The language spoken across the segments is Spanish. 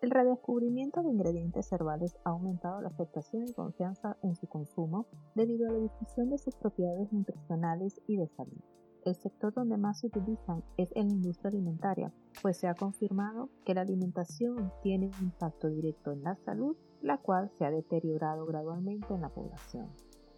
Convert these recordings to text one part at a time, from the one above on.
El redescubrimiento de ingredientes herbales ha aumentado la aceptación y confianza en su consumo debido a la difusión de sus propiedades nutricionales y de salud. El sector donde más se utilizan es en la industria alimentaria, pues se ha confirmado que la alimentación tiene un impacto directo en la salud, la cual se ha deteriorado gradualmente en la población.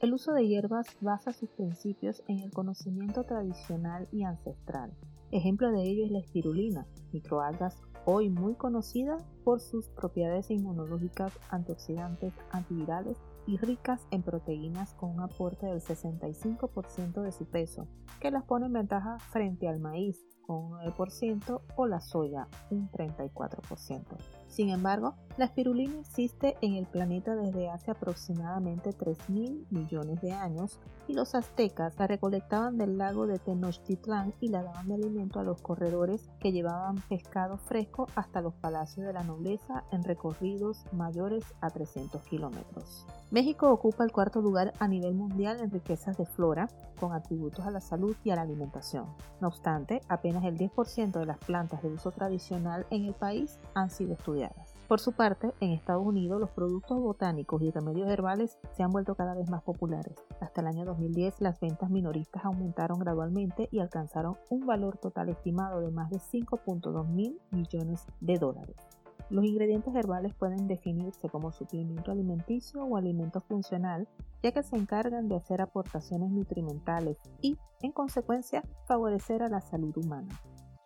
El uso de hierbas basa sus principios en el conocimiento tradicional y ancestral. Ejemplo de ello es la espirulina, microalgas hoy muy conocida por sus propiedades inmunológicas, antioxidantes, antivirales y ricas en proteínas con un aporte del 65% de su peso, que las pone en ventaja frente al maíz con un 9% o la soya un 34%. Sin embargo, la espirulina existe en el planeta desde hace aproximadamente 3.000 millones de años y los aztecas la recolectaban del lago de Tenochtitlán y la daban de alimento a los corredores que llevaban pescado fresco hasta los palacios de la nobleza en recorridos mayores a 300 kilómetros. México ocupa el cuarto lugar a nivel mundial en riquezas de flora, con atributos a la salud y a la alimentación. No obstante, apenas el 10% de las plantas de uso tradicional en el país han sido estudiadas. Por su parte, en Estados Unidos los productos botánicos y remedios herbales se han vuelto cada vez más populares. Hasta el año 2010 las ventas minoristas aumentaron gradualmente y alcanzaron un valor total estimado de más de 5.2 mil millones de dólares. Los ingredientes herbales pueden definirse como suplemento alimenticio o alimento funcional, ya que se encargan de hacer aportaciones nutrimentales y, en consecuencia, favorecer a la salud humana.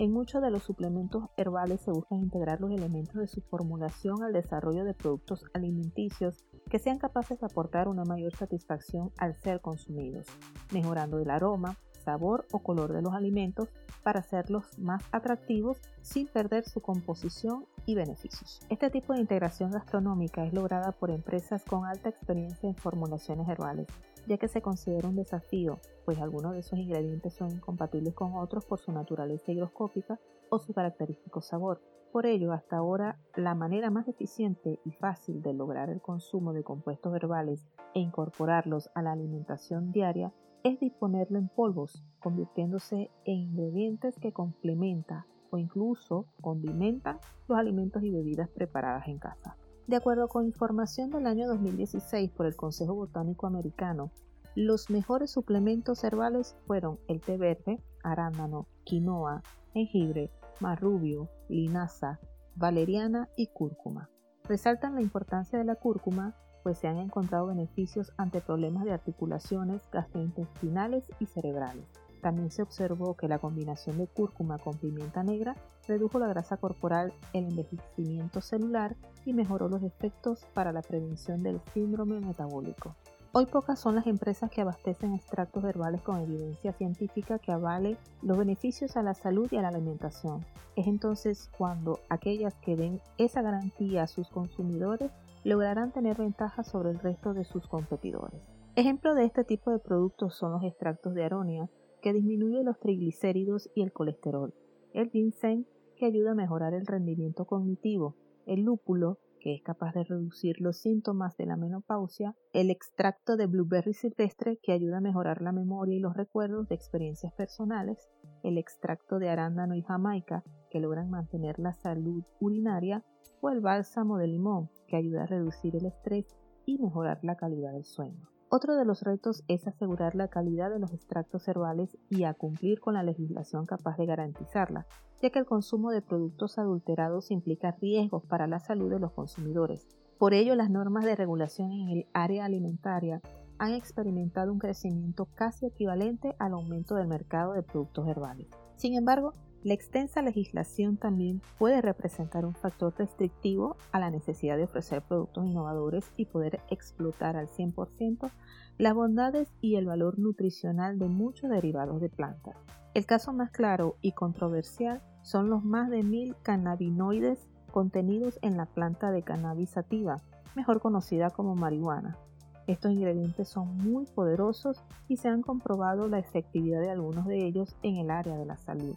En muchos de los suplementos herbales se buscan integrar los elementos de su formulación al desarrollo de productos alimenticios que sean capaces de aportar una mayor satisfacción al ser consumidos, mejorando el aroma, sabor o color de los alimentos para hacerlos más atractivos sin perder su composición y beneficios. Este tipo de integración gastronómica es lograda por empresas con alta experiencia en formulaciones herbales, ya que se considera un desafío, pues algunos de esos ingredientes son incompatibles con otros por su naturaleza higroscópica o su característico sabor. Por ello, hasta ahora, la manera más eficiente y fácil de lograr el consumo de compuestos herbales e incorporarlos a la alimentación diaria es disponerlo en polvos, convirtiéndose en ingredientes que complementan o incluso condimentan los alimentos y bebidas preparadas en casa. De acuerdo con información del año 2016 por el Consejo Botánico Americano, los mejores suplementos herbales fueron el té verde, arándano, quinoa, jengibre, marrubio, linaza, valeriana y cúrcuma. Resaltan la importancia de la cúrcuma pues se han encontrado beneficios ante problemas de articulaciones gastrointestinales y cerebrales. También se observó que la combinación de cúrcuma con pimienta negra redujo la grasa corporal, el envejecimiento celular y mejoró los efectos para la prevención del síndrome metabólico. Hoy pocas son las empresas que abastecen extractos herbales con evidencia científica que avale los beneficios a la salud y a la alimentación. Es entonces cuando aquellas que den esa garantía a sus consumidores lograrán tener ventaja sobre el resto de sus competidores. Ejemplo de este tipo de productos son los extractos de aronia, que disminuyen los triglicéridos y el colesterol, el ginseng, que ayuda a mejorar el rendimiento cognitivo, el lúpulo, que es capaz de reducir los síntomas de la menopausia, el extracto de blueberry silvestre, que ayuda a mejorar la memoria y los recuerdos de experiencias personales, el extracto de arándano y jamaica, que logran mantener la salud urinaria, o el bálsamo de limón, que ayuda a reducir el estrés y mejorar la calidad del sueño. Otro de los retos es asegurar la calidad de los extractos herbales y a cumplir con la legislación capaz de garantizarla, ya que el consumo de productos adulterados implica riesgos para la salud de los consumidores. Por ello, las normas de regulación en el área alimentaria han experimentado un crecimiento casi equivalente al aumento del mercado de productos herbales. Sin embargo, la extensa legislación también puede representar un factor restrictivo a la necesidad de ofrecer productos innovadores y poder explotar al 100% las bondades y el valor nutricional de muchos derivados de plantas. El caso más claro y controversial son los más de mil cannabinoides contenidos en la planta de cannabis sativa, mejor conocida como marihuana. Estos ingredientes son muy poderosos y se han comprobado la efectividad de algunos de ellos en el área de la salud.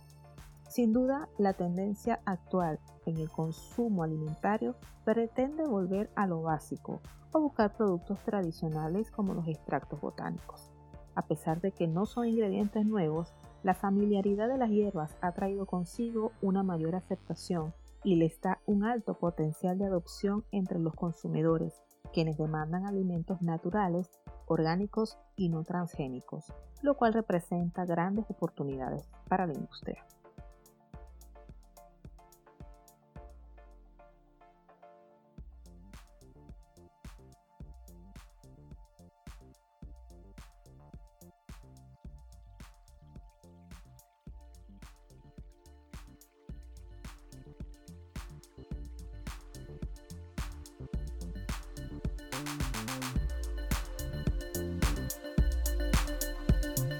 Sin duda, la tendencia actual en el consumo alimentario pretende volver a lo básico o buscar productos tradicionales como los extractos botánicos. A pesar de que no son ingredientes nuevos, la familiaridad de las hierbas ha traído consigo una mayor aceptación y les da un alto potencial de adopción entre los consumidores, quienes demandan alimentos naturales, orgánicos y no transgénicos, lo cual representa grandes oportunidades para la industria. you